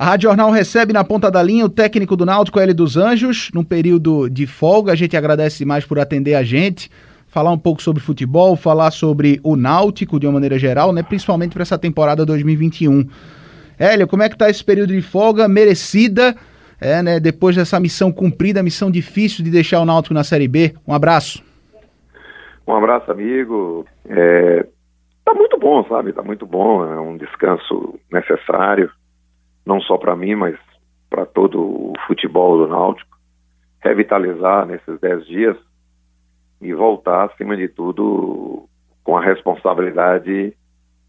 A Rádio Jornal recebe na ponta da linha o técnico do Náutico, L dos Anjos, num período de folga. A gente agradece mais por atender a gente, falar um pouco sobre futebol, falar sobre o Náutico de uma maneira geral, né? principalmente para essa temporada 2021. Hélio, como é que tá esse período de folga merecida, é, né? depois dessa missão cumprida, missão difícil de deixar o Náutico na Série B? Um abraço. Um abraço, amigo. É, tá muito bom, sabe? Tá muito bom. É um descanso necessário não só para mim, mas para todo o futebol do Náutico, revitalizar nesses dez dias e voltar, acima de tudo, com a responsabilidade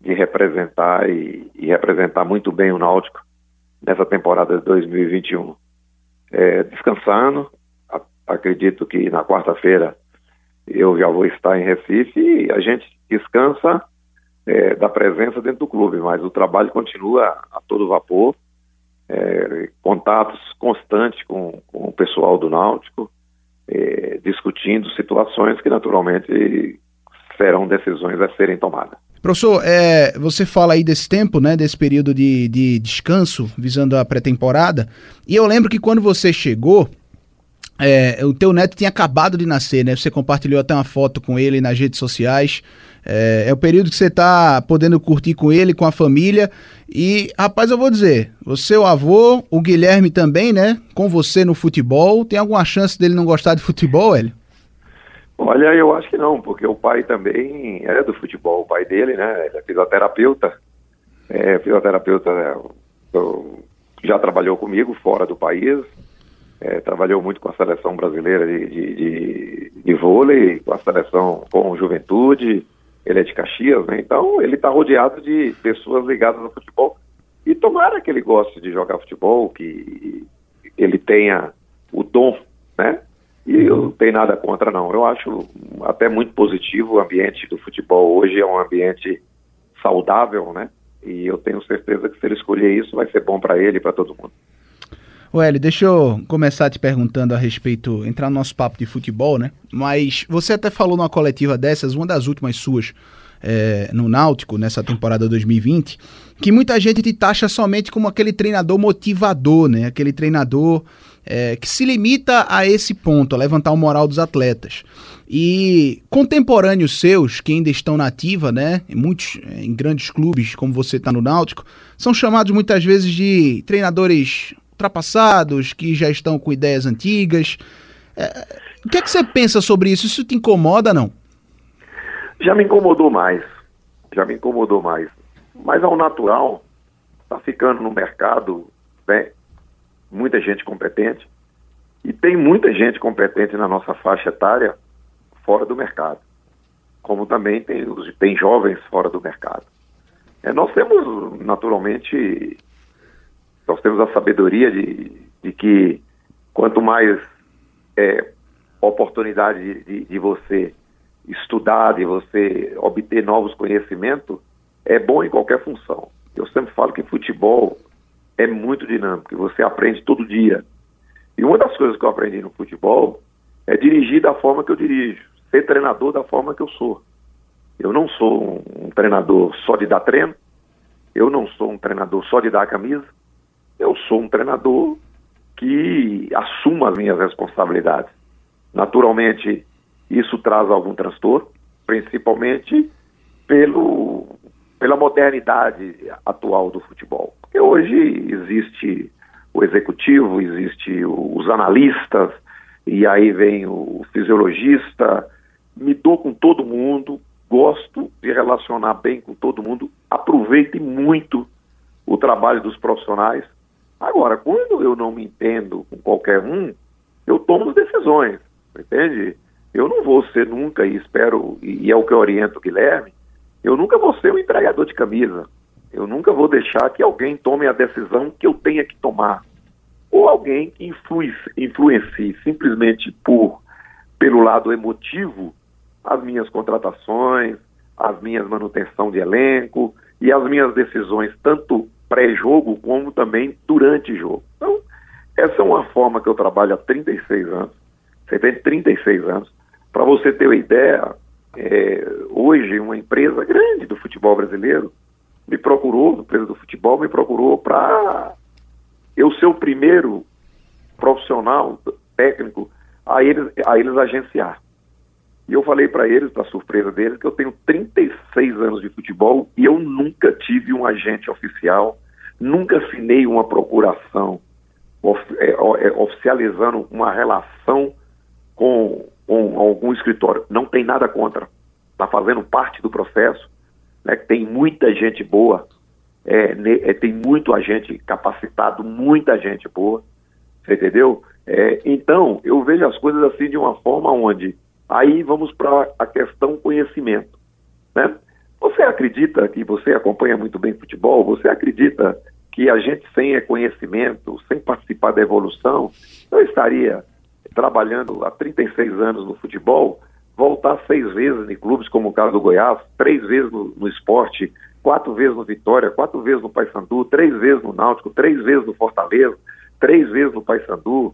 de representar e, e representar muito bem o Náutico nessa temporada de 2021. É, descansando, a, acredito que na quarta-feira eu já vou estar em Recife e a gente descansa é, da presença dentro do clube, mas o trabalho continua a todo vapor é, contatos constantes com, com, o pessoal do Náutico, é, discutindo situações que naturalmente serão decisões a serem tomadas. Professor, é, você fala aí desse tempo, né, desse período de, de descanso, visando a pré-temporada, e eu lembro que quando você chegou, é, o teu neto tinha acabado de nascer, né? Você compartilhou até uma foto com ele nas redes sociais. É, é o período que você está podendo curtir com ele, com a família. E, rapaz, eu vou dizer, o seu avô, o Guilherme também, né? Com você no futebol. Tem alguma chance dele não gostar de futebol, Hélio? Olha, eu acho que não, porque o pai também é do futebol, o pai dele, né? Ele é fisioterapeuta. É, fisioterapeuta, né? já trabalhou comigo fora do país é, trabalhou muito com a seleção brasileira de, de, de, de, vôlei, com a seleção com juventude, ele é de Caxias, né? Então ele está rodeado de pessoas ligadas ao futebol. E tomara que ele goste de jogar futebol, que ele tenha o dom, né? E eu não tenho nada contra, não. Eu acho até muito positivo o ambiente do futebol hoje, é um ambiente saudável, né? E eu tenho certeza que se ele escolher isso, vai ser bom para ele e para todo mundo. Hélio, deixa eu começar te perguntando a respeito, entrar no nosso papo de futebol, né? Mas você até falou numa coletiva dessas, uma das últimas suas, é, no Náutico, nessa temporada 2020, que muita gente te taxa somente como aquele treinador motivador, né? Aquele treinador é, que se limita a esse ponto, a levantar o moral dos atletas. E contemporâneos seus, que ainda estão na ativa, né? Muitos, em grandes clubes, como você está no Náutico, são chamados muitas vezes de treinadores ultrapassados, que já estão com ideias antigas. É, o que é que você pensa sobre isso? Isso te incomoda, não? Já me incomodou mais. Já me incomodou mais. Mas ao natural, está ficando no mercado né, muita gente competente. E tem muita gente competente na nossa faixa etária fora do mercado. Como também tem, tem jovens fora do mercado. É, nós temos, naturalmente, nós temos a sabedoria de, de que quanto mais é, oportunidade de, de, você estudar, de você obter novos conhecimentos, é bom em qualquer função. Eu sempre falo que futebol é muito dinâmico, você aprende todo dia. E uma das coisas que eu aprendi no futebol é dirigir da forma que eu dirijo, ser treinador da forma que eu sou. Eu não sou um, um treinador só de dar treino, eu não sou um treinador só de dar camisa, eu sou um treinador que assuma as minhas responsabilidades. Naturalmente, isso traz algum transtorno, principalmente pelo, pela modernidade atual do futebol. Porque hoje existe o executivo, existe os analistas, e aí vem o fisiologista, me dou com todo mundo, gosto de relacionar bem com todo mundo, aproveite muito o trabalho dos profissionais, Agora, quando eu não me entendo com qualquer um, eu tomo decisões, entende? Eu não vou ser nunca, e espero, e é o que eu oriento o Guilherme, eu nunca vou ser um entregador de camisa. Eu nunca vou deixar que alguém tome a decisão que eu tenha que tomar. Ou alguém que influi, influencie simplesmente por pelo lado emotivo as minhas contratações, as minhas manutenção de elenco e as minhas decisões, tanto pré-jogo como também durante jogo. Então, essa é uma forma que eu trabalho há 36 anos. Você tem 36 anos. Para você ter uma ideia, é, hoje uma empresa grande do futebol brasileiro me procurou, empresa do futebol me procurou para ser o primeiro profissional técnico a eles, a eles agenciar. E eu falei para eles, para surpresa deles, que eu tenho 36 anos de futebol e eu nunca tive um agente oficial, nunca assinei uma procuração of, é, é, oficializando uma relação com, com algum escritório. Não tem nada contra. Está fazendo parte do processo. Né? Tem muita gente boa, é, é, tem muito agente capacitado, muita gente boa. Você entendeu? É, então, eu vejo as coisas assim de uma forma onde Aí vamos para a questão conhecimento. Né? Você acredita que você acompanha muito bem futebol? Você acredita que a gente sem conhecimento, sem participar da evolução, não estaria trabalhando há 36 anos no futebol, voltar seis vezes em clubes como o caso do Goiás, três vezes no, no esporte, quatro vezes no Vitória, quatro vezes no Paysandu, três vezes no Náutico, três vezes no Fortaleza, três vezes no Paysandu,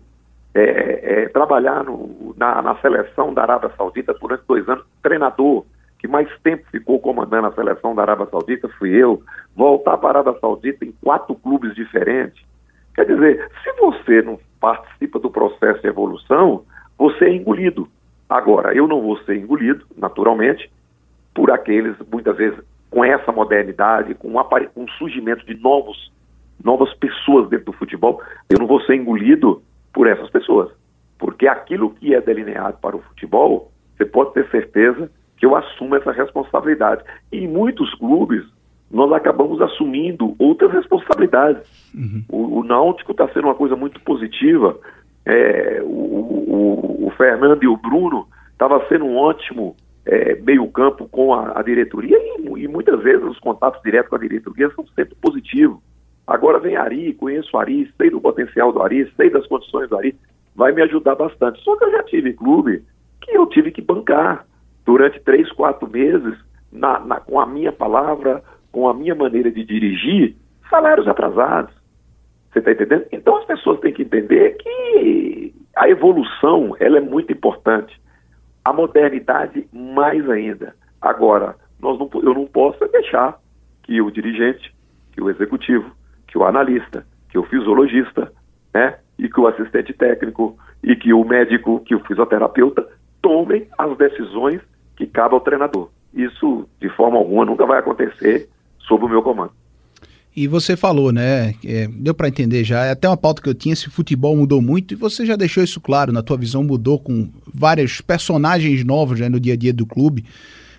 é, é, trabalhar no, na, na, seleção da Arábia Saudita durante dois anos, treinador que mais tempo ficou comandando a seleção da Arábia Saudita fui eu, voltar para a Arábia Saudita em quatro clubes diferentes. Quer dizer, se você não participa do processo de evolução, você é engolido. Agora, eu não vou ser engolido, naturalmente, por aqueles, muitas vezes, com essa modernidade, com o um surgimento de novos, novas pessoas dentro do futebol, eu não vou ser engolido por essas pessoas. Porque aquilo que é delineado para o futebol, você pode ter certeza que eu assumo essa responsabilidade. E em muitos clubes, nós acabamos assumindo outras responsabilidades. Uhum. O, o, Náutico está sendo uma coisa muito positiva. É, o, o, o, Fernando e o Bruno estavam sendo um ótimo é, meio-campo com a, a diretoria e, e, muitas vezes os contatos diretos com a diretoria são sempre positivos. Agora vem Ari, conheço Ari, sei do potencial do Ari, sei das condições do Ari, vai me ajudar bastante. Só que eu já tive clube que eu tive que bancar durante três, quatro meses, na, na, com a minha palavra, com a minha maneira de dirigir, salários atrasados. Você está entendendo? Então as pessoas têm que entender que a evolução ela é muito importante. A modernidade mais ainda. Agora, nós não, eu não posso deixar que o dirigente, que o executivo, que o analista, que o fisiologista, né, e que o assistente técnico e que o médico, que o fisioterapeuta tomem as decisões que cabe ao treinador. Isso, de forma alguma, nunca vai acontecer sob o meu comando. E você falou, né? É, deu para entender já. É até uma pauta que eu tinha. Se futebol mudou muito e você já deixou isso claro. Na tua visão mudou com vários personagens novos né, no dia a dia do clube.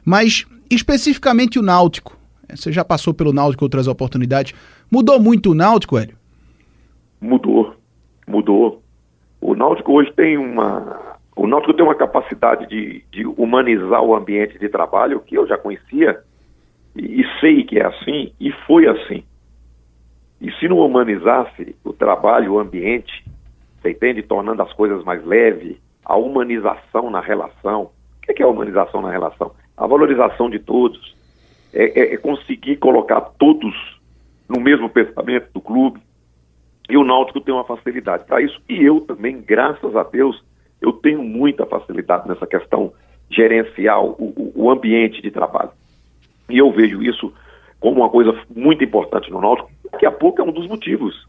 Mas especificamente o Náutico. Você já passou pelo Náutico outras oportunidades. Mudou muito o Náutico, Hélio? Mudou, mudou. O Náutico hoje tem uma. O Náutico tem uma capacidade de, de humanizar o ambiente de trabalho que eu já conhecia e, e sei que é assim, e foi assim. E se não humanizasse o trabalho, o ambiente, você entende? Tornando as coisas mais leves, a humanização na relação. O que é a humanização na relação? A valorização de todos. É, é, é conseguir colocar todos no mesmo pensamento do clube. E o Náutico tem uma facilidade para isso. E eu também, graças a Deus, eu tenho muita facilidade nessa questão gerencial, o, o ambiente de trabalho. E eu vejo isso como uma coisa muito importante no Náutico. Daqui a pouco é um dos motivos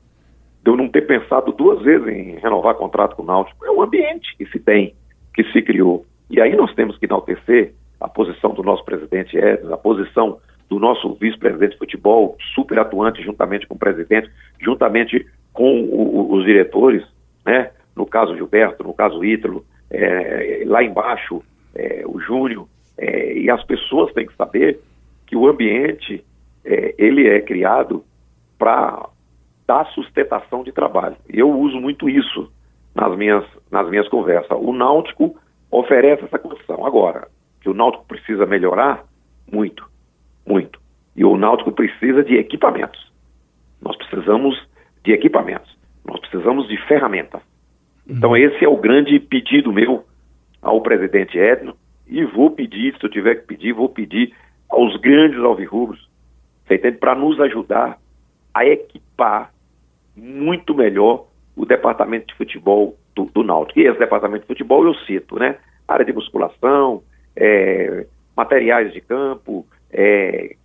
de eu não ter pensado duas vezes em renovar contrato com o Náutico. É o ambiente que se tem, que se criou. E aí nós temos que enaltecer a posição do nosso presidente Edson, a posição do nosso vice-presidente de futebol, super atuante juntamente com o presidente, juntamente com o, os diretores, né? no caso Gilberto, no caso Ítalo, é, lá embaixo é, o Júnior, é, e as pessoas têm que saber que o ambiente é, ele é criado para dar sustentação de trabalho. Eu uso muito isso nas minhas, nas minhas conversas. O Náutico oferece essa condição. Agora, que o Náutico precisa melhorar, muito muito. E o Náutico precisa de equipamentos. Nós precisamos de equipamentos. Nós precisamos de ferramentas. Então uhum. esse é o grande pedido meu ao presidente Edno e vou pedir, se eu tiver que pedir, vou pedir aos grandes alvirrubros, você entende, para nos ajudar a equipar muito melhor o departamento de futebol do, do Náutico. E esse departamento de futebol eu cito, né? Área de musculação, é, materiais de campo, é,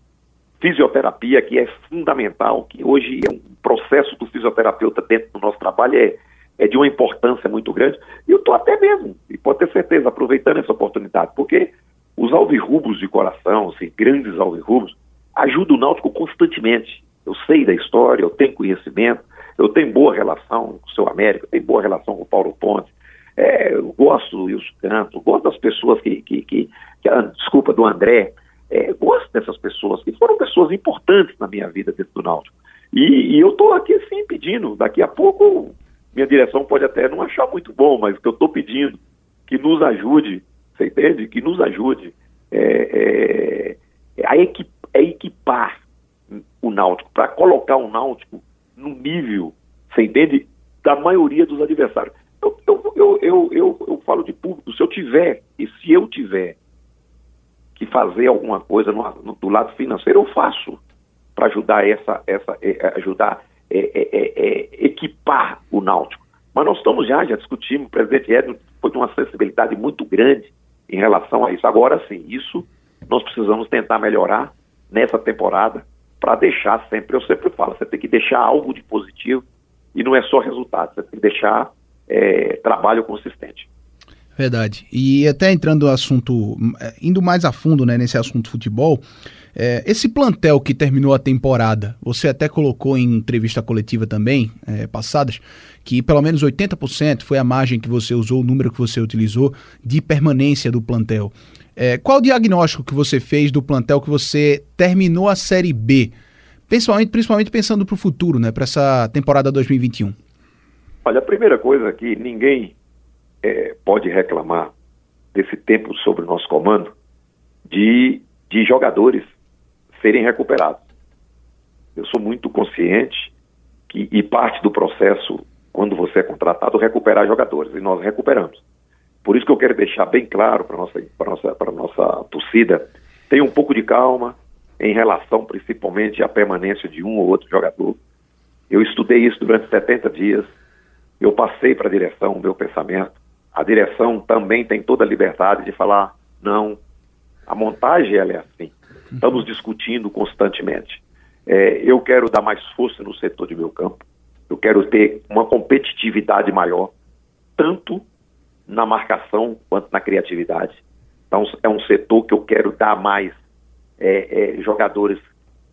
fisioterapia, que é fundamental, que hoje é um processo do fisioterapeuta dentro do nosso trabalho, é, é de uma importância muito grande. E eu estou até mesmo, e pode ter certeza, aproveitando essa oportunidade, porque os alvirrubos de coração, assim, grandes alvirrubos, ajudam o Náutico constantemente. Eu sei da história, eu tenho conhecimento, eu tenho boa relação com o seu América, eu tenho boa relação com o Paulo Ponte, é, eu gosto do Wilson Canto, gosto das pessoas que, que, que, que desculpa, do André, é, gosto dessas pessoas, que foram pessoas importantes na minha vida dentro do Náutico. E, e eu estou aqui sim pedindo, daqui a pouco minha direção pode até não achar muito bom, mas o que eu estou pedindo, que nos ajude, você entende? Que nos ajude é, é, a, a equipar o Náutico, para colocar o Náutico no nível, você entende, da maioria dos adversários. Eu, eu, eu, eu, eu, falo de público, se eu tiver, e se eu tiver que fazer alguma coisa do lado financeiro, eu faço para ajudar essa, essa é, ajudar é, é, é, equipar o Náutico. Mas nós estamos já, já discutimos, o presidente Edno foi de uma sensibilidade muito grande em relação a isso. Agora sim, isso nós precisamos tentar melhorar nessa temporada para deixar sempre, eu sempre falo, você tem que deixar algo de positivo e não é só resultado, você tem que deixar é, trabalho consistente. Verdade. E até entrando no assunto, indo mais a fundo né, nesse assunto futebol, é, esse plantel que terminou a temporada, você até colocou em entrevista coletiva também, é, passadas, que pelo menos 80% foi a margem que você usou, o número que você utilizou de permanência do plantel. É, qual o diagnóstico que você fez do plantel que você terminou a Série B? Principalmente, principalmente pensando para o futuro, né, para essa temporada 2021. Olha, a primeira coisa que ninguém é, pode reclamar desse tempo sobre o nosso comando de, de jogadores serem recuperados. Eu sou muito consciente que, e parte do processo, quando você é contratado, recuperar jogadores, e nós recuperamos. Por isso que eu quero deixar bem claro para a nossa, nossa, nossa torcida, tenha um pouco de calma em relação principalmente à permanência de um ou outro jogador. Eu estudei isso durante 70 dias, eu passei para a direção o meu pensamento. A direção também tem toda a liberdade de falar, não, a montagem ela é assim. Estamos discutindo constantemente. É, eu quero dar mais força no setor de meu campo. Eu quero ter uma competitividade maior, tanto na marcação quanto na criatividade. Então, é um setor que eu quero dar mais é, é, jogadores,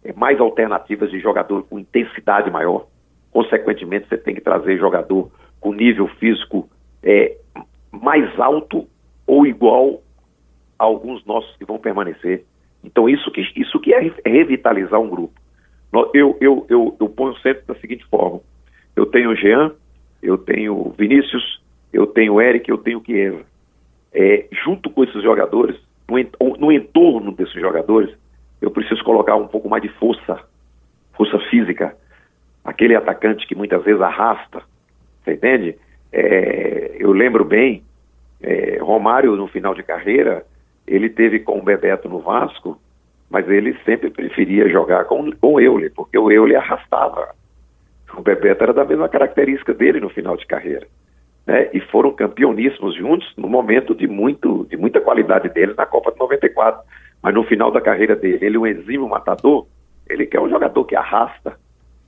é, mais alternativas de jogador com intensidade maior. Consequentemente, você tem que trazer jogador com nível físico é, mais alto ou igual a alguns nossos que vão permanecer. Então, isso que, isso que é revitalizar um grupo. Eu, eu, eu, eu ponho sempre da seguinte forma: eu tenho o Jean, eu tenho Vinícius, eu tenho o Eric, eu tenho o Chiesa. É, junto com esses jogadores, no entorno desses jogadores, eu preciso colocar um pouco mais de força, força física. Aquele atacante que muitas vezes arrasta, você entende? É, eu lembro bem, é, Romário, no final de carreira, ele teve com o Bebeto no Vasco, mas ele sempre preferia jogar com, com o Euler, porque o Euler arrastava. O Bebeto era da mesma característica dele no final de carreira né, e foram campeoníssimos juntos no momento de, muito, de muita qualidade deles na Copa de 94. Mas no final da carreira dele, ele é um exímio matador, ele quer um jogador que arrasta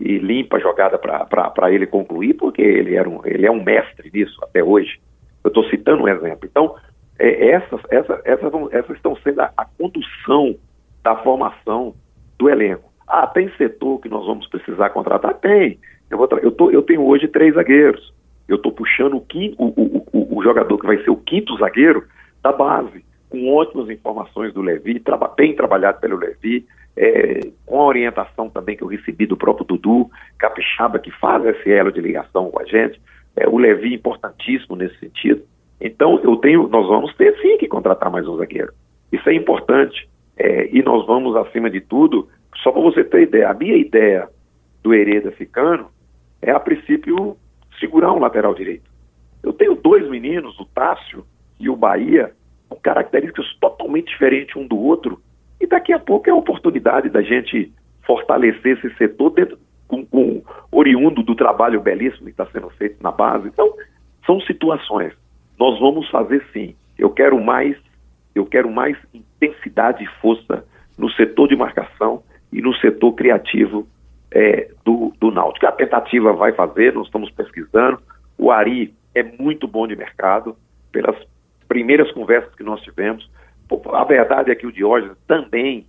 e limpa a jogada para ele concluir, porque ele, era um, ele é um mestre nisso até hoje. Eu estou citando um exemplo. Então, é, essas, essas, essas, vão, essas estão sendo a, a condução da formação do elenco. Ah, tem setor que nós vamos precisar contratar? Tem. Eu, vou eu, tô, eu tenho hoje três zagueiros eu estou puxando o, quinto, o, o, o, jogador que vai ser o quinto zagueiro da base, com ótimas informações do Levi, traba, bem trabalhado pelo Levi, é, com a orientação também que eu recebi do próprio Dudu, Capixaba, que faz esse elo de ligação com a gente. É, o Levi importantíssimo nesse sentido. Então, eu tenho, nós vamos ter sim que contratar mais um zagueiro. Isso é importante. É, e nós vamos, acima de tudo, só para você ter ideia, a minha ideia do Hereda ficando é, a princípio, segurar um lateral direito. Eu tenho dois meninos, o Tássio e o Bahia, com características totalmente diferentes um do outro, e daqui a pouco é a oportunidade da gente fortalecer esse setor dentro, com, com oriundo do trabalho belíssimo que está sendo feito na base. Então, são situações. Nós vamos fazer sim. Eu quero mais, eu quero mais intensidade e força no setor de marcação e no setor criativo é, do, do Náutico. A tentativa vai fazer, nós estamos pesquisando. O Ari é muito bom de mercado, pelas primeiras conversas que nós tivemos. A verdade é que o Diógenes também,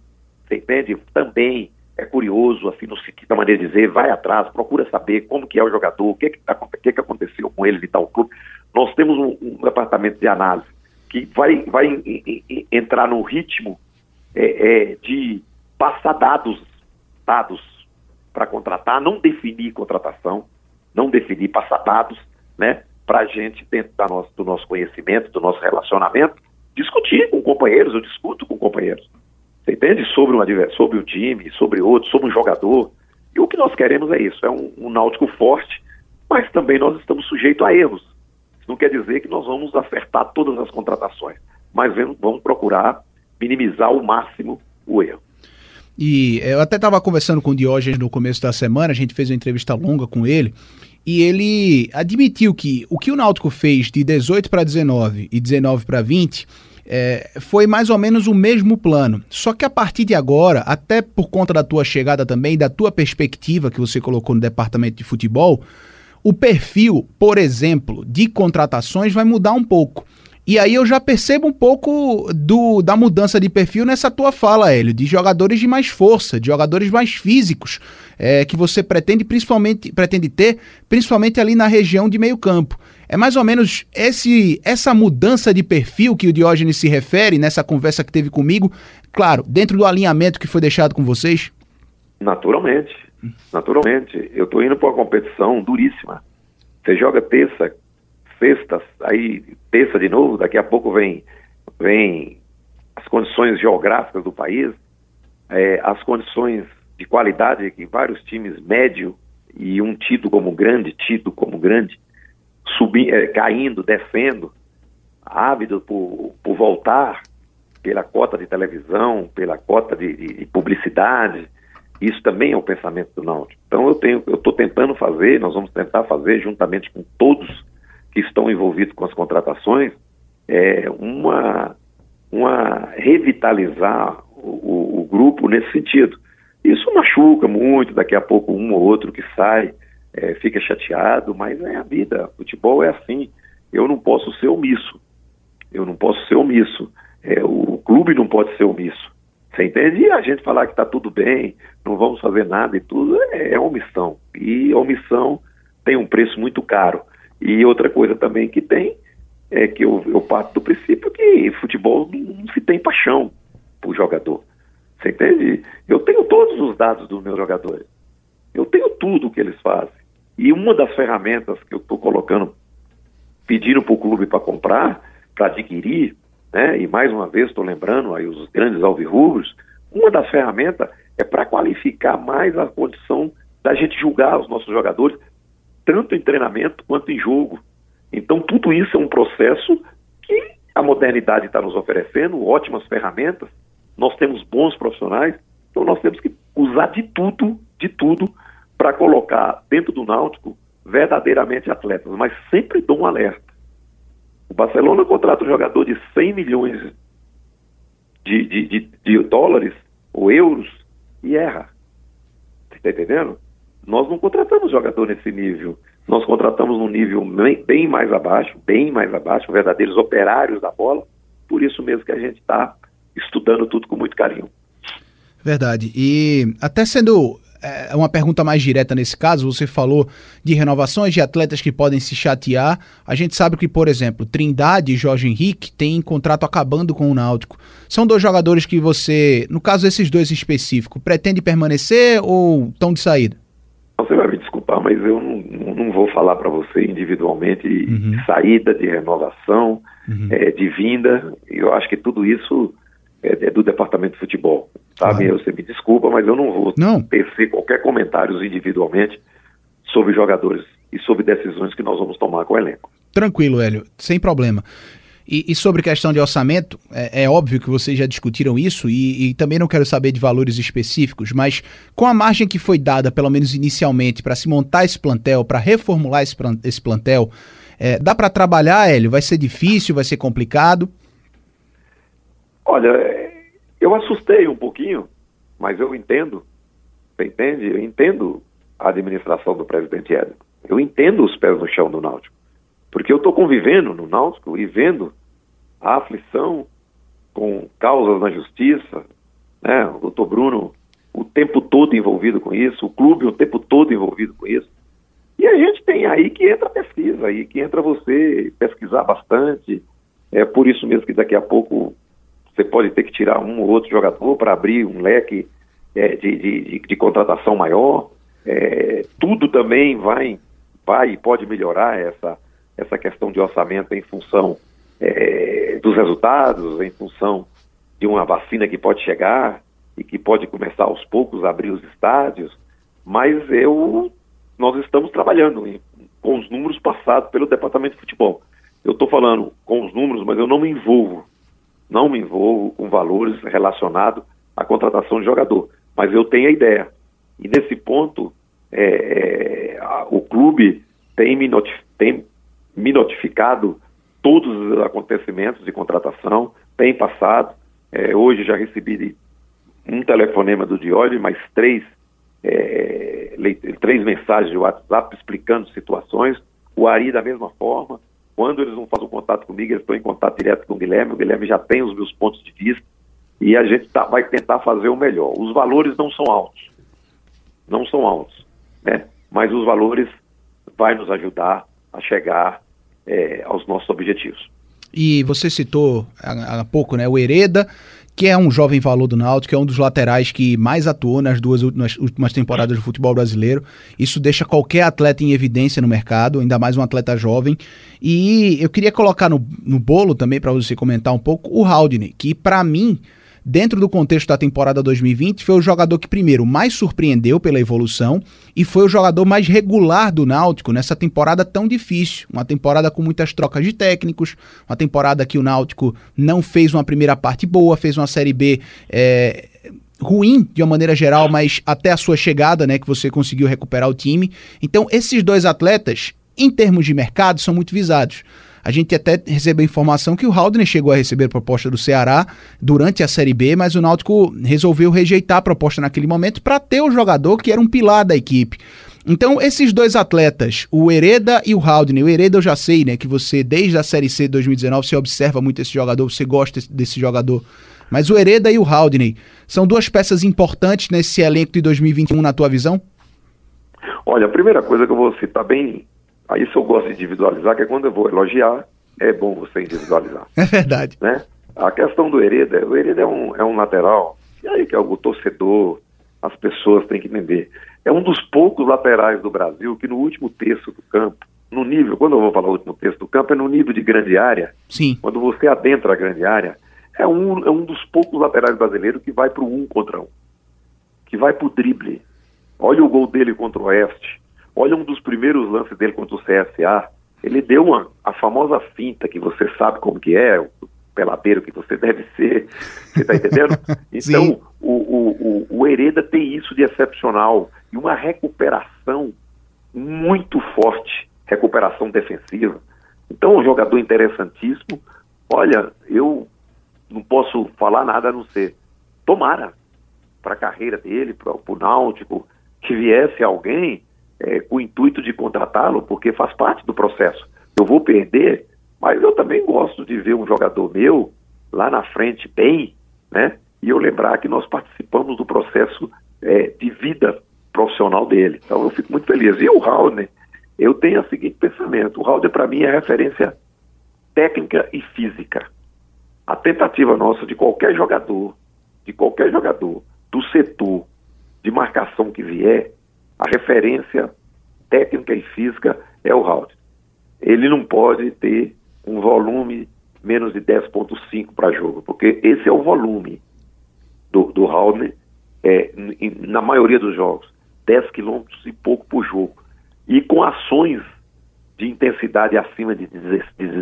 você entende? Também é curioso, assim, no sentido da maneira de dizer, vai atrás, procura saber como que é o jogador, o que que, tá, que, que aconteceu com ele e tal clube. Nós temos um, um, departamento de análise que vai, vai entrar no ritmo é, é, de passar dados, dados para contratar, não definir contratação, não definir, passar dados, né, para a gente, dentro da nosso, do nosso conhecimento, do nosso relacionamento, discutir com companheiros, eu discuto com companheiros. Você entende? Sobre um, sobre o time, sobre outro, sobre um jogador. E o que nós queremos é isso, é um, um náutico forte, mas também nós estamos sujeitos a erros. Isso não quer dizer que nós vamos acertar todas as contratações, mas vamos procurar minimizar ao máximo o erro. E eu até estava conversando com o Diógenes no começo da semana, a gente fez uma entrevista longa com ele, e ele admitiu que o que o Náutico fez de 18 para 19 e 19 para 20 é, foi mais ou menos o mesmo plano. Só que a partir de agora, até por conta da tua chegada também, da tua perspectiva que você colocou no departamento de futebol, o perfil, por exemplo, de contratações vai mudar um pouco. E aí eu já percebo um pouco do, da mudança de perfil nessa tua fala, Hélio, de jogadores de mais força, de jogadores mais físicos, é, que você pretende principalmente pretende ter, principalmente ali na região de meio campo. É mais ou menos esse, essa mudança de perfil que o Diógenes se refere nessa conversa que teve comigo, claro, dentro do alinhamento que foi deixado com vocês? Naturalmente, naturalmente. Eu estou indo para uma competição duríssima. Você joga terça, sexta, aí terça de novo, daqui a pouco vem, vem as condições geográficas do país, é, as condições de qualidade que vários times médio e um tido como grande, tido como grande, subindo, é, caindo, descendo, ávido por, por voltar pela cota de televisão, pela cota de, de, de publicidade, isso também é o pensamento do Náutico. Então eu tenho, eu estou tentando fazer, nós vamos tentar fazer juntamente com todos que estão envolvidos com as contratações, é uma, uma revitalizar o, o, grupo nesse sentido. Isso machuca muito, daqui a pouco um ou outro que sai é, fica chateado, mas é a vida. Futebol é assim. Eu não posso ser omisso. Eu não posso ser omisso. É, o clube não pode ser omisso. Você entende? E a gente falar que está tudo bem, não vamos fazer nada e tudo, é, é omissão. E omissão tem um preço muito caro. E outra coisa também que tem é que eu, eu parto do princípio que futebol não se tem paixão por jogador. Você entende? Eu tenho todos os dados dos meus jogadores. Eu tenho tudo o que eles fazem. E uma das ferramentas que eu estou colocando, pedindo para o clube para comprar, para adquirir, né? e mais uma vez estou lembrando aí os grandes alvirrubros, uma das ferramentas é para qualificar mais a condição da gente julgar os nossos jogadores tanto em treinamento quanto em jogo. Então, tudo isso é um processo que a modernidade está nos oferecendo, ótimas ferramentas, nós temos bons profissionais, então nós temos que usar de tudo, de tudo, para colocar dentro do Náutico verdadeiramente atletas, mas sempre dou um alerta. O Barcelona contrata um jogador de 100 milhões de, de, de, de dólares ou euros e erra. Você está entendendo? Nós não contratamos jogador nesse nível. Nós contratamos num nível bem mais abaixo, bem mais abaixo, verdadeiros operários da bola. Por isso mesmo que a gente está estudando tudo com muito carinho. Verdade. E até sendo é, uma pergunta mais direta nesse caso, você falou de renovações de atletas que podem se chatear. A gente sabe que, por exemplo, Trindade e Jorge Henrique têm contrato acabando com o Náutico. São dois jogadores que você, no caso desses dois em específico, pretende permanecer ou estão de saída? Você vai me desculpar, mas eu não, não vou falar para você individualmente uhum. de saída, de renovação, uhum. é, de vinda. Eu acho que tudo isso é, é do departamento de futebol. Sabe? Claro. Você me desculpa, mas eu não vou não. tecer qualquer comentário individualmente sobre jogadores e sobre decisões que nós vamos tomar com o elenco. Tranquilo, Hélio, sem problema. E, e, sobre questão de orçamento, é, é, óbvio que vocês já discutiram isso e, e, também não quero saber de valores específicos, mas com a margem que foi dada, pelo menos inicialmente, para se montar esse plantel, para reformular esse, esse plantel, é, dá para trabalhar, Hélio? Vai ser difícil, vai ser complicado? Olha, eu assustei um pouquinho, mas eu entendo Você entende? Eu entendo a administração do presidente Éder. Eu entendo os pés no chão do Náutico. Porque eu estou convivendo no Náutico e vendo a aflição com causas na justiça, né? O doutor Bruno o tempo todo envolvido com isso, o clube o tempo todo envolvido com isso. E a gente tem aí que entra a pesquisa, aí que entra você pesquisar bastante. É por isso mesmo que daqui a pouco você pode ter que tirar um ou outro jogador para abrir um leque é, de, de, de, de, contratação maior. É, tudo também vai, vai e pode melhorar essa, essa questão de orçamento em função é, dos resultados, em função de uma vacina que pode chegar e que pode começar aos poucos a abrir os estádios, mas eu nós estamos trabalhando em, com os números passados pelo departamento de futebol. Eu estou falando com os números, mas eu não me envolvo, não me envolvo com valores relacionados à contratação de jogador. Mas eu tenho a ideia. E nesse ponto, é, é, a, o clube tem me, tem me notificado todos os acontecimentos de contratação, tem passado. É, hoje já recebi um telefonema do Dioli, mais três, é, três mensagens de WhatsApp explicando situações. O Ari, da mesma forma. Quando eles não fazem contato comigo, eles estão em contato direto com o Guilherme. O Guilherme já tem os meus pontos de vista e a gente tá, vai tentar fazer o melhor. Os valores não são altos, não são altos, né? Mas os valores vai nos ajudar a chegar é, aos nossos objetivos. E você citou há pouco, né, o Hereda, que é um jovem valor do Náutico, que é um dos laterais que mais atuou nas duas últimas, últimas temporadas do futebol brasileiro. Isso deixa qualquer atleta em evidência no mercado, ainda mais um atleta jovem. E eu queria colocar no, no bolo também, para você comentar um pouco, o Haldane, que para mim dentro do contexto da temporada 2020, foi o jogador que primeiro mais surpreendeu pela evolução e foi o jogador mais regular do Náutico nessa temporada tão difícil. Uma temporada com muitas trocas de técnicos, uma temporada que o Náutico não fez uma primeira parte boa, fez uma Série B. É, ruim de uma maneira geral, mas até a sua chegada, né, que você conseguiu recuperar o time. Então, esses dois atletas, em termos de mercado, são muito visados. A gente até recebeu informação que o Haldner chegou a receber a proposta do Ceará durante a Série B, mas o Náutico resolveu rejeitar a proposta naquele momento para ter o jogador que era um pilar da equipe. Então, esses dois atletas, o Hereda e o Haldner, o Hereda eu já sei, né, que você, desde a Série C de 2019, você observa muito esse jogador, você gosta desse jogador. Mas o Hereda e o Haldner são duas peças importantes nesse elenco de 2021, na tua visão? Olha, a primeira coisa que eu vou citar bem Aí isso eu gosto de individualizar, que é quando eu vou elogiar, é bom você individualizar. É verdade. Né? A questão do Hereda, o Hereda é um, é um lateral, e aí que é o torcedor, as pessoas têm que entender. É um dos poucos laterais do Brasil que no último terço do campo, no nível, quando eu vou falar último terço do campo, é no nível de grande área. Sim. Quando você adentra a grande área, é um, é um dos poucos laterais brasileiros que vai para o um contra um, que vai para o drible. Olha o gol dele contra o Oeste. Olha um dos primeiros lances dele contra o CSA. Ele deu uma, a famosa finta que você sabe como que é, o peladeiro que você deve ser. Você está entendendo? Então, o, o, o, o Hereda tem isso de excepcional e uma recuperação muito forte, recuperação defensiva. Então, um jogador interessantíssimo. Olha, eu não posso falar nada a não ser tomara para a carreira dele, para o Náutico, que viesse alguém é, o intuito de contratá-lo, porque faz parte do processo. Eu vou perder, mas eu também gosto de ver um jogador meu lá na frente bem, né? E eu lembrar que nós participamos do processo é, de vida profissional dele. Então eu fico muito feliz. E o Raul, eu tenho o seguinte pensamento: o Raul para mim é referência técnica e física. A tentativa nossa de qualquer jogador, de qualquer jogador do setor de marcação que vier, a referência técnica e física é o Raul. Ele não pode ter um volume menos de 10.5 para jogo, porque esse é o volume do, do Raul, é, na maioria dos jogos, 10 quilômetros e pouco por jogo. E com ações de intensidade acima de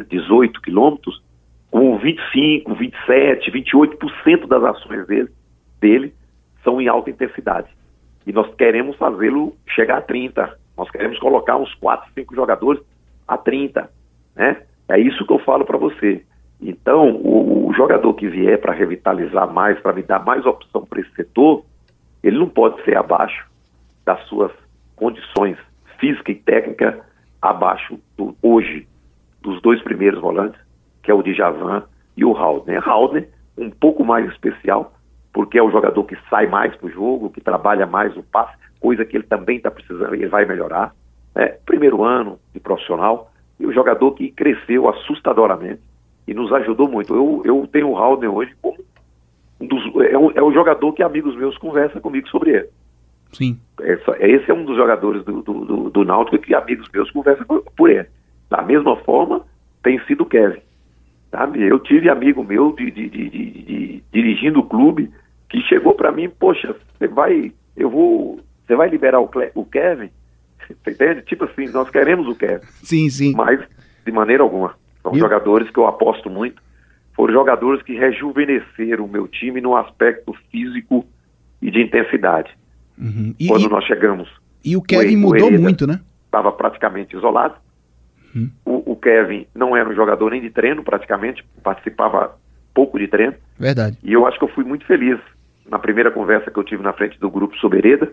18 quilômetros, com 25, 27, 28% das ações dele, dele são em alta intensidade. E nós queremos fazê-lo chegar a 30. Nós queremos colocar uns 4, 5 jogadores a 30. Né? É isso que eu falo para você. Então, o, o, jogador que vier para revitalizar mais, para me dar mais opção para esse setor, ele não pode ser abaixo das suas condições física e técnica, abaixo do, hoje dos dois primeiros volantes, que é o Djavan e o Haldner. Haldner, um pouco mais especial, porque é o jogador que sai mais para o jogo, que trabalha mais o passe, coisa que ele também está precisando, ele vai melhorar. É, primeiro ano de profissional, e o jogador que cresceu assustadoramente e nos ajudou muito. Eu, eu tenho o Haldner hoje como um dos, é, um, é o jogador que amigos meus conversam comigo sobre ele. Sim. Essa, esse é um dos jogadores do, do, do, do Náutico que amigos meus conversam por ele. Da mesma forma, tem sido o Kevin. Sabe? Eu tive amigo meu de, de, de, de dirigindo o clube que chegou para mim, poxa, você vai, eu vou, você vai liberar o, o Kevin? Você entende? Tipo assim, nós queremos o Kevin. Sim, sim. Mas de maneira alguma. São jogadores que eu aposto muito. Foram jogadores que rejuvenesceram o meu time no aspecto físico e de intensidade. Uhum. E, Quando e, nós chegamos. E o Kevin o, mudou muito, né? Estava praticamente isolado. Uhum. O, o, Kevin não era um jogador nem de treino, praticamente, participava pouco de treino. Verdade. E eu acho que eu fui muito feliz na primeira conversa que eu tive na frente do grupo sobre Hereda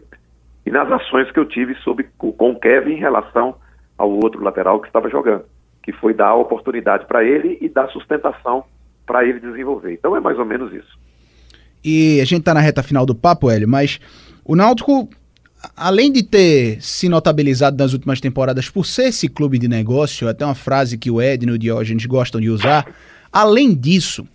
e nas ações que eu tive sobre, com o Kevin em relação ao outro lateral que estava jogando, que foi dar oportunidade para ele e dar sustentação para ele desenvolver. Então é mais ou menos isso. E a gente está na reta final do papo, Hélio, mas o Náutico, além de ter se notabilizado nas últimas temporadas por ser esse clube de negócio, até uma frase que o Edno e o Diógenes gostam de usar, além disso,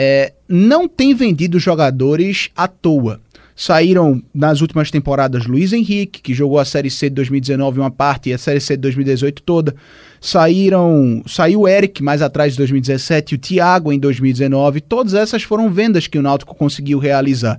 é, não tem vendido jogadores à toa. Saíram nas últimas temporadas Luiz Henrique, que jogou a Série C de 2019 uma parte e a Série C de 2018 toda. Saíram, saiu o Eric mais atrás de 2017 e o Thiago em 2019. Todas essas foram vendas que o Náutico conseguiu realizar.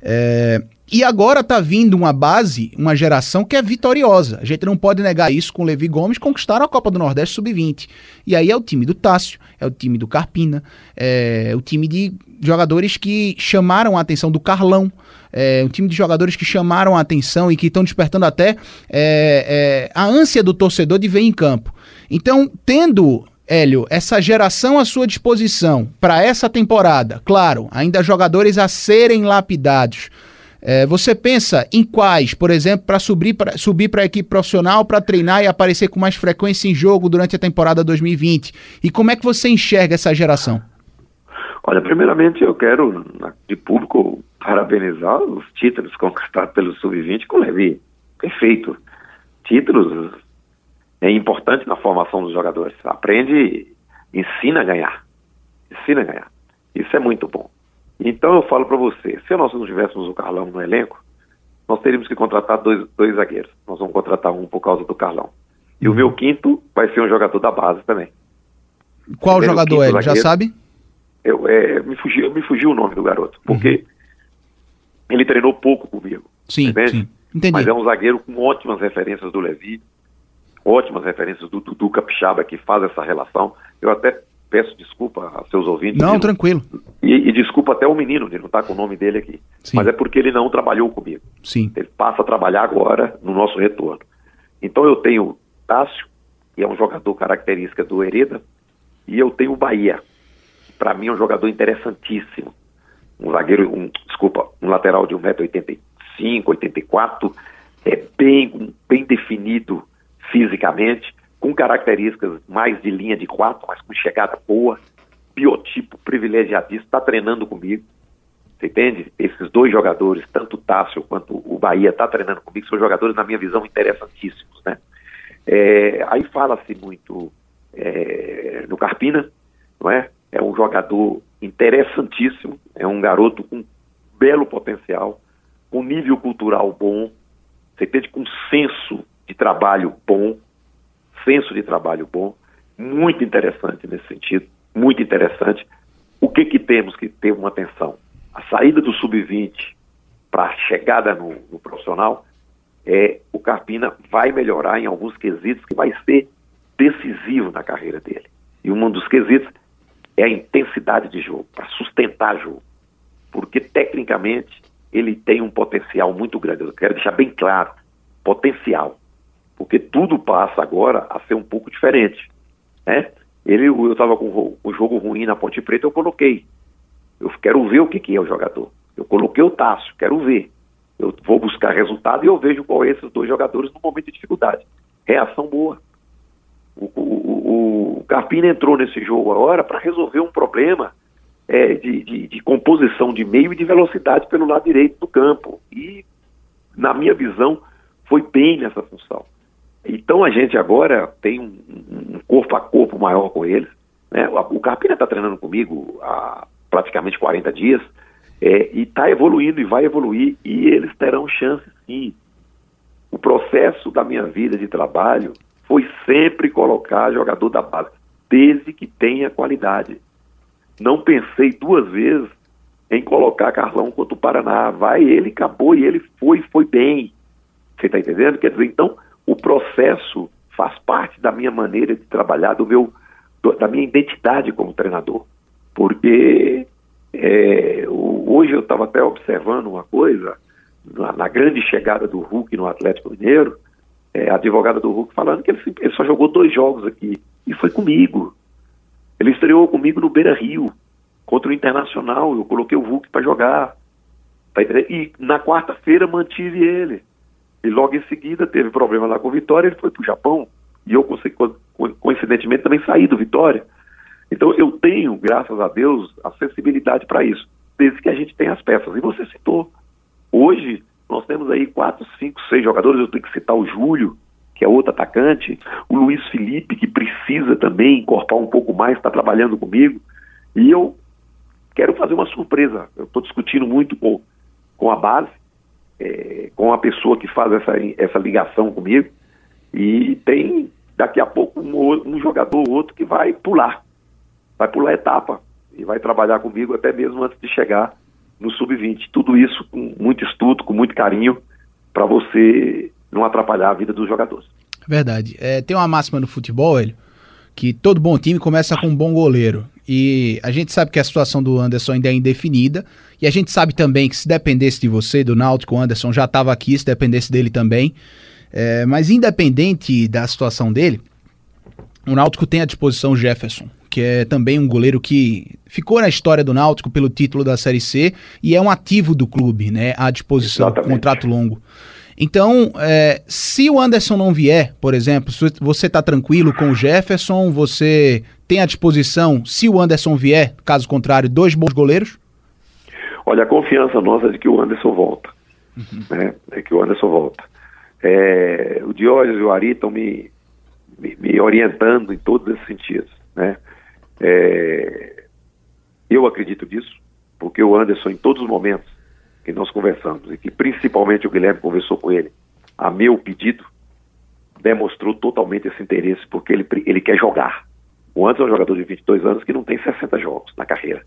É, e agora tá vindo uma base, uma geração que é vitoriosa. A gente não pode negar isso com o Levi Gomes conquistaram a Copa do Nordeste Sub-20. E aí é o time do Tássio, é o time do Carpina, é o time de jogadores que chamaram a atenção do Carlão. É um time de jogadores que chamaram a atenção e que estão despertando até é, é, a ânsia do torcedor de ver em campo. Então, tendo Hélio, essa geração à sua disposição para essa temporada, claro, ainda jogadores a serem lapidados. É, você pensa em quais, por exemplo, para subir para subir a equipe profissional para treinar e aparecer com mais frequência em jogo durante a temporada 2020? E como é que você enxerga essa geração? Olha, primeiramente eu quero, de público, parabenizar os títulos conquistados pelo Sub-20 com o Levi. Perfeito. Títulos é importante na formação dos jogadores. Aprende, ensina a ganhar. Ensina a ganhar. Isso é muito bom. Então eu falo para você, se nós não tivéssemos o Carlão no elenco, nós teríamos que contratar dois, dois zagueiros. Nós vamos contratar um por causa do Carlão. E o meu quinto vai ser um jogador da base também. Qual jogador é? Já sabe? Eu, é, me, fugiu, me fugiu o nome do garoto, porque uhum. ele treinou pouco comigo. Sim, entende? sim. Entendi. Mas é um zagueiro com ótimas referências do Levi, ótimas referências do Dudu Capixaba, que faz essa relação. Eu até peço desculpa a seus ouvintes. Não, tranquilo. E, e, desculpa até o menino de não estar com o nome dele aqui. Sim. Mas é porque ele não trabalhou comigo. Sim. Ele passa a trabalhar agora no nosso retorno. Então eu tenho Tássio, que é um jogador característica do Hereda, e eu tenho o Bahia, que para mim é um jogador interessantíssimo. Um zagueiro, um, desculpa, um lateral de 1,85m, 84 é bem, bem definido fisicamente, com características mais de linha de quatro, mas com chegada boa, biotipo privilegiadíssimo, está treinando comigo. Você entende? Esses dois jogadores, tanto o Tássio quanto o Bahia, está treinando comigo, são jogadores, na minha visão, interessantíssimos. Né? É, aí fala-se muito é, no Carpina, não é? É um jogador interessantíssimo, é um garoto com belo potencial, com nível cultural bom, você entende? Com senso de trabalho bom, senso de trabalho bom, muito interessante nesse sentido, muito interessante. O que que temos que ter uma atenção? A saída do sub-20 para a chegada no, no, profissional, é o Carpina vai melhorar em alguns quesitos que vai ser decisivo na carreira dele. E um dos quesitos é a intensidade de jogo, para sustentar jogo. Porque tecnicamente ele tem um potencial muito grande. Eu quero deixar bem claro, potencial porque tudo passa agora a ser um pouco diferente. Né? Ele, eu estava com o jogo ruim na Ponte Preta, eu coloquei. Eu quero ver o que, que é o jogador. Eu coloquei o Tássio, quero ver. eu vou buscar resultado e eu vejo qual é esses dois jogadores no momento de dificuldade. Reação boa. O, o, o Carpina entrou nesse jogo agora para resolver um problema é, de, de, de, composição de meio e de velocidade pelo lado direito do campo. E, na minha visão, foi bem nessa função. Então a gente agora tem um, um corpo a corpo maior com eles. Né? O Carpina está treinando comigo há praticamente 40 dias é, e está evoluindo e vai evoluir e eles terão chance sim. O processo da minha vida de trabalho foi sempre colocar jogador da base, desde que tenha qualidade. Não pensei duas vezes em colocar Carlão contra o Paraná. Vai, ele acabou e ele foi, foi bem. Você está entendendo? Quer dizer, então, o processo faz parte da minha maneira de trabalhar, do meu, do, da minha identidade como treinador. Porque é, hoje eu estava até observando uma coisa, na, na, grande chegada do Hulk no Atlético Mineiro, é, a advogada do Hulk falando que ele, ele, só jogou dois jogos aqui, e foi comigo. Ele estreou comigo no Beira Rio, contra o Internacional, eu coloquei o Hulk para jogar. Tá e na quarta-feira mantive ele. E logo em seguida teve problema lá com o Vitória, ele foi para o Japão, e eu, coincidentemente, também saí do Vitória. Então eu tenho, graças a Deus, acessibilidade para isso, desde que a gente tenha as peças. E você citou. Hoje nós temos aí quatro, cinco, seis jogadores, eu tenho que citar o Júlio, que é outro atacante, o Luiz Felipe, que precisa também incorporar um pouco mais, está trabalhando comigo. E eu quero fazer uma surpresa. Eu estou discutindo muito com, com a base, é, com a pessoa que faz essa, essa ligação comigo. E tem daqui a pouco um, um jogador ou outro que vai pular vai pular etapa e vai trabalhar comigo até mesmo antes de chegar no sub-20. Tudo isso com muito estudo, com muito carinho, para você não atrapalhar a vida dos jogadores. Verdade. É, tem uma máxima no futebol, ele, que todo bom time começa com um bom goleiro. E a gente sabe que a situação do Anderson ainda é indefinida. E a gente sabe também que se dependesse de você, do Náutico, o Anderson já estava aqui, se dependesse dele também. É, mas independente da situação dele, o Náutico tem à disposição o Jefferson, que é também um goleiro que ficou na história do Náutico pelo título da Série C e é um ativo do clube, né, à disposição, Exatamente. contrato longo. Então, é, se o Anderson não vier, por exemplo, você está tranquilo com o Jefferson, você tem à disposição, se o Anderson vier, caso contrário, dois bons goleiros? Olha, a confiança nossa é de que o Anderson volta. Uhum. Né? É que o Anderson volta. É, o Diógenes e o Ari estão me, me, me, orientando em todos esses sentidos. Né? É, eu acredito nisso, porque o Anderson, em todos os momentos que nós conversamos, e que principalmente o Guilherme conversou com ele, a meu pedido, demonstrou totalmente esse interesse, porque ele, ele quer jogar. O Anderson é um jogador de 22 anos que não tem 60 jogos na carreira.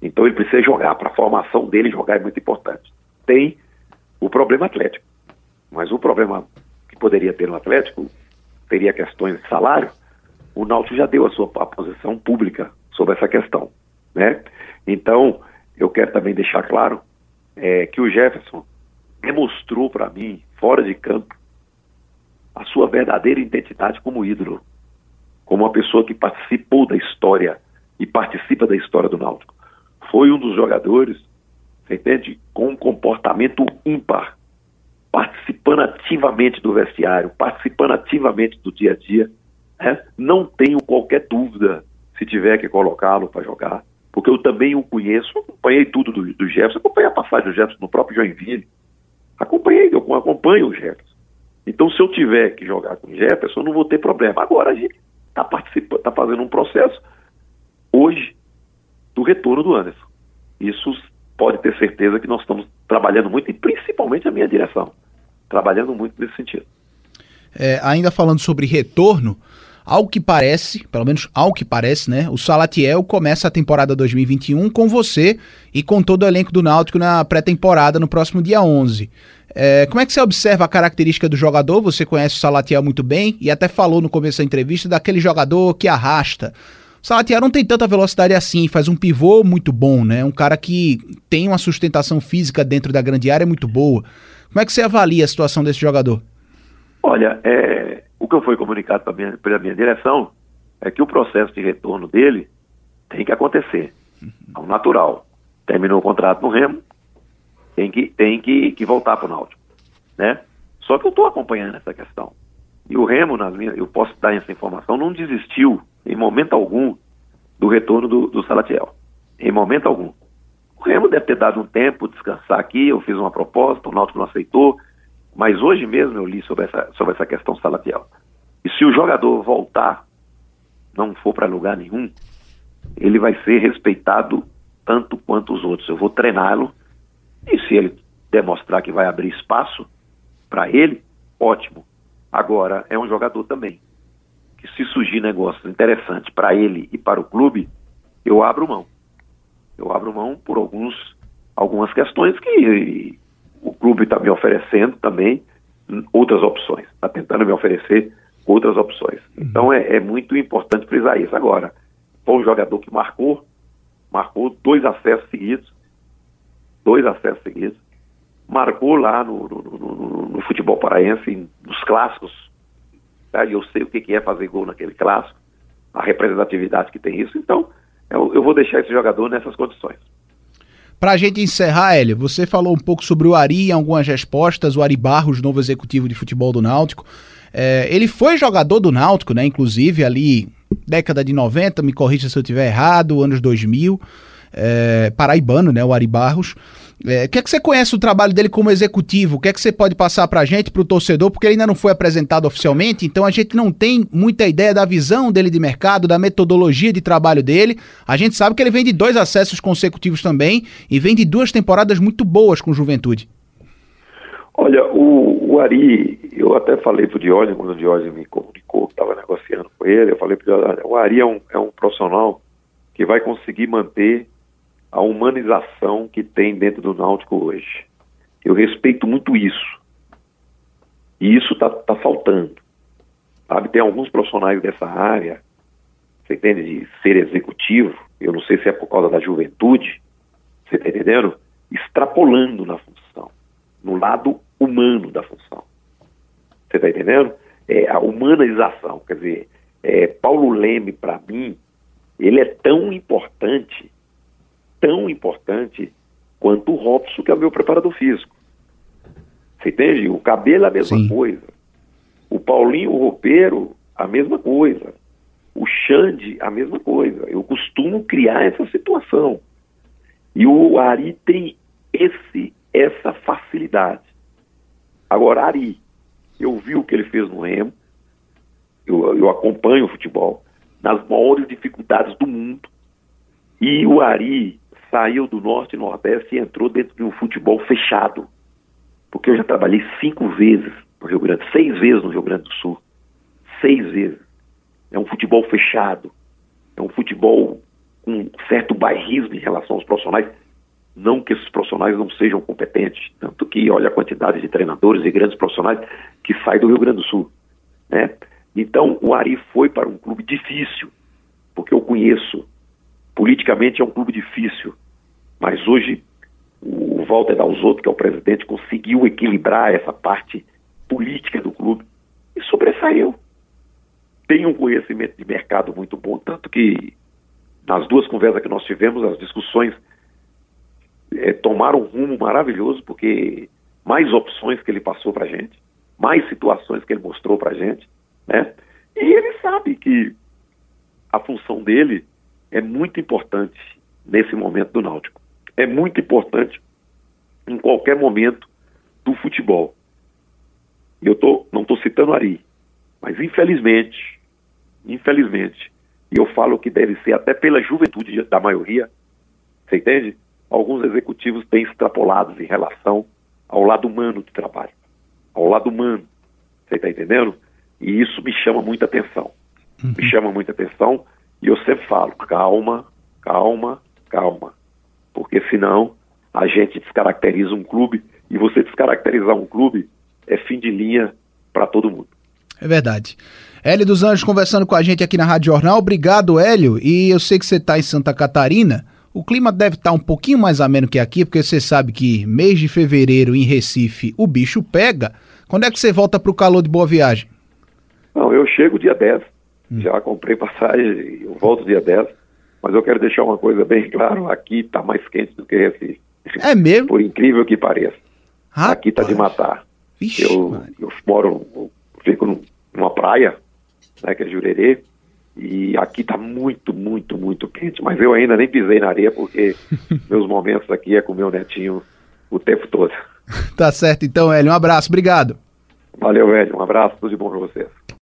Então ele precisa jogar. Para a formação dele, jogar é muito importante. Tem o problema atlético. Mas o problema que poderia ter no Atlético teria questões de salário, o Náutico já deu a sua a posição pública sobre essa questão, né? Então, eu quero também deixar claro é, que o Jefferson demonstrou para mim, fora de campo, a sua verdadeira identidade como ídolo, como uma pessoa que participou da história e participa da história do Náutico. Foi um dos jogadores, você entende, com um comportamento ímpar, participando ativamente do vestiário, participando ativamente do dia a dia né? Não tenho qualquer dúvida se tiver que colocá-lo para jogar, porque eu também o conheço, acompanhei tudo do, do Jefferson, acompanhei a passagem do Jefferson no próprio Joinville, acompanhei, eu acompanho o Jefferson. Então, se eu tiver que jogar com o Jefferson, eu não vou ter problema. Agora, a gente está participando, está fazendo um processo hoje do retorno do Anderson. Isso pode ter certeza que nós estamos trabalhando muito, e principalmente a minha direção, trabalhando muito nesse sentido. É, ainda falando sobre retorno, ao que parece, pelo menos ao que parece, né? O Salatiel começa a temporada 2021 com você e com todo o elenco do Náutico na pré-temporada no próximo dia 11. É, como é que você observa a característica do jogador? Você conhece o Salatiel muito bem e até falou no começo da entrevista daquele jogador que arrasta. O Salatiel não tem tanta velocidade assim, faz um pivô muito bom, né? Um cara que tem uma sustentação física dentro da grande área muito boa. Como é que você avalia a situação desse jogador? Olha, é, o que foi comunicado minha, pela minha direção é que o processo de retorno dele tem que acontecer, ao natural. Terminou o contrato no Remo, tem que, tem que, que voltar para o Náutico, né? Só que eu estou acompanhando essa questão. E o Remo, nas minhas, eu posso dar essa informação, não desistiu em momento algum do retorno do, do Salatiel. Em momento algum. O Remo deve ter dado um tempo, descansar aqui, eu fiz uma proposta, o Náutico não aceitou, mas hoje mesmo eu li sobre essa, sobre essa questão Salatiel. E se o jogador voltar, não for para lugar nenhum, ele vai ser respeitado tanto quanto os outros. Eu vou treiná-lo e se ele demonstrar que vai abrir espaço para ele, ótimo. Agora, é um jogador também que se surgir negócios interessantes para ele e para o clube, eu abro mão. Eu abro mão por alguns, algumas questões que o clube está me oferecendo também outras opções, está tentando me oferecer outras opções. Uhum. Então é, é, muito importante frisar isso. Agora, foi um jogador que marcou, marcou dois acessos seguidos, dois acessos seguidos, marcou lá no, no, no, no futebol paraense, nos clássicos, tá? e eu sei o que é fazer gol naquele clássico, a representatividade que tem isso, então eu, eu vou deixar esse jogador nessas condições. Para a gente encerrar, Hélio, você falou um pouco sobre o Ari em algumas respostas, o Ari Barros, novo executivo de futebol do Náutico. É, ele foi jogador do Náutico, né? Inclusive ali, década de 90, me corrija se eu estiver errado, anos 2000. É, paraibano, né? O Ari Barros. É, o que é que você conhece o trabalho dele como executivo? O que é que você pode passar para a gente, para o torcedor? Porque ele ainda não foi apresentado oficialmente, então a gente não tem muita ideia da visão dele de mercado, da metodologia de trabalho dele. A gente sabe que ele vem de dois acessos consecutivos também e vem de duas temporadas muito boas com Juventude. Olha, o, o Ari, eu até falei para o Diógenes, quando o Diógenes me comunicou que estava negociando com ele, eu falei para o o Ari é um, é um profissional que vai conseguir manter a humanização que tem dentro do Náutico hoje. Eu respeito muito isso. E isso está tá faltando. Sabe, tem alguns profissionais dessa área, você entende, de ser executivo, eu não sei se é por causa da juventude, você está entendendo? Extrapolando na função, no lado humano da função. Você está entendendo? É, a humanização, quer dizer, é, Paulo Leme, para mim, ele é tão importante tão importante quanto o Robson, que é o meu preparador físico. Você entende? O cabelo é a mesma Sim. coisa. O Paulinho o Roupeiro, a mesma coisa. O Xande, a mesma coisa. Eu costumo criar essa situação. E o Ari tem esse, essa facilidade. Agora, Ari, eu vi o que ele fez no Remo, eu, eu acompanho o futebol, nas maiores dificuldades do mundo. E o Ari, saiu do Norte e Nordeste e entrou dentro de um futebol fechado. Porque eu já trabalhei cinco vezes no Rio Grande, seis vezes no Rio Grande do Sul. Seis vezes. É um futebol fechado. É um futebol com certo bairrismo em relação aos profissionais. Não que esses profissionais não sejam competentes, tanto que olha a quantidade de treinadores e grandes profissionais que saem do Rio Grande do Sul. Né? Então, o Ari foi para um clube difícil, porque eu conheço. Politicamente é um clube difícil. Mas hoje o Walter Dalzotto, que é o presidente, conseguiu equilibrar essa parte política do clube e sobressaiu. Tem um conhecimento de mercado muito bom, tanto que nas duas conversas que nós tivemos, as discussões é, tomaram um rumo maravilhoso, porque mais opções que ele passou para a gente, mais situações que ele mostrou para a gente, né? E ele sabe que a função dele é muito importante nesse momento do Náutico é muito importante em qualquer momento do futebol. Eu tô, não estou citando Ari, mas infelizmente, infelizmente, e eu falo que deve ser até pela juventude da maioria, você entende? Alguns executivos têm extrapolados em relação ao lado humano do trabalho, ao lado humano, você está entendendo? E isso me chama muita atenção, uhum. me chama muita atenção, e eu sempre falo, calma, calma, calma porque senão a gente descaracteriza um clube e você descaracterizar um clube é fim de linha para todo mundo. É verdade. Hélio dos Anjos conversando com a gente aqui na Rádio Jornal. Obrigado, Hélio. E eu sei que você está em Santa Catarina. O clima deve estar tá um pouquinho mais ameno que aqui, porque você sabe que mês de fevereiro em Recife o bicho pega. Quando é que você volta para o calor de Boa Viagem? Não, eu chego dia 10. Hum. Já comprei passagem, eu volto dia 10. Mas eu quero deixar uma coisa bem clara: aqui está mais quente do que Recife. É mesmo? Por incrível que pareça. Rapaz. Aqui tá de matar. Vixe, eu, eu moro, eu fico numa praia, né, que é Jurerê, e aqui tá muito, muito, muito quente. Mas eu ainda nem pisei na areia porque meus momentos aqui é com meu netinho o tempo todo. tá certo então, Hélio. Um abraço, obrigado. Valeu, Hélio. Um abraço, tudo de bom pra vocês.